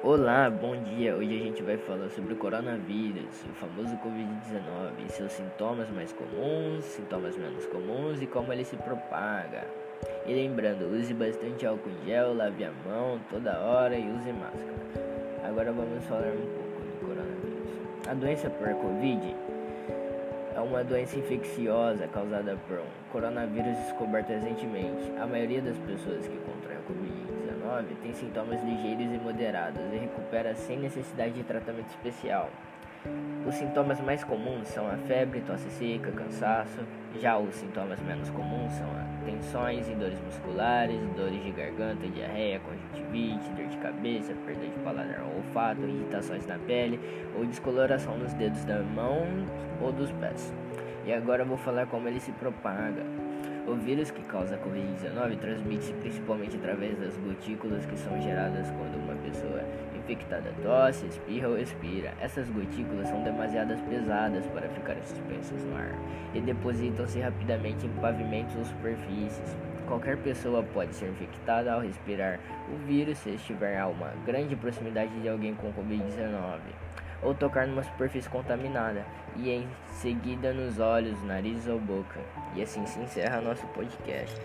Olá, bom dia. Hoje a gente vai falar sobre o coronavírus, o famoso Covid-19, seus sintomas mais comuns, sintomas menos comuns e como ele se propaga. E lembrando, use bastante álcool em gel, lave a mão toda hora e use máscara. Agora vamos falar um pouco do coronavírus. A doença por Covid é uma doença infecciosa causada por um coronavírus descoberto recentemente. A maioria das pessoas que contraem a Covid-19 tem sintomas ligeiros e moderados e recupera sem necessidade de tratamento especial. Os sintomas mais comuns são a febre, tosse seca, cansaço. Já os sintomas menos comuns são tensões e dores musculares, dores de garganta, diarreia, conjuntivite, dor de cabeça, perda de paladar ou olfato, irritações na pele ou descoloração nos dedos da mão ou dos pés. E agora vou falar como ele se propaga. O vírus que causa a Covid-19 transmite-se principalmente através das gotículas que são geradas quando uma pessoa infectada tosse, espirra ou expira. Essas gotículas são demasiadas pesadas para ficarem suspensas no ar e depositam-se rapidamente em pavimentos ou superfícies. Qualquer pessoa pode ser infectada ao respirar o vírus se estiver a uma grande proximidade de alguém com Covid-19 ou tocar numa superfície contaminada e em seguida nos olhos, nariz ou boca. E assim se encerra nosso podcast.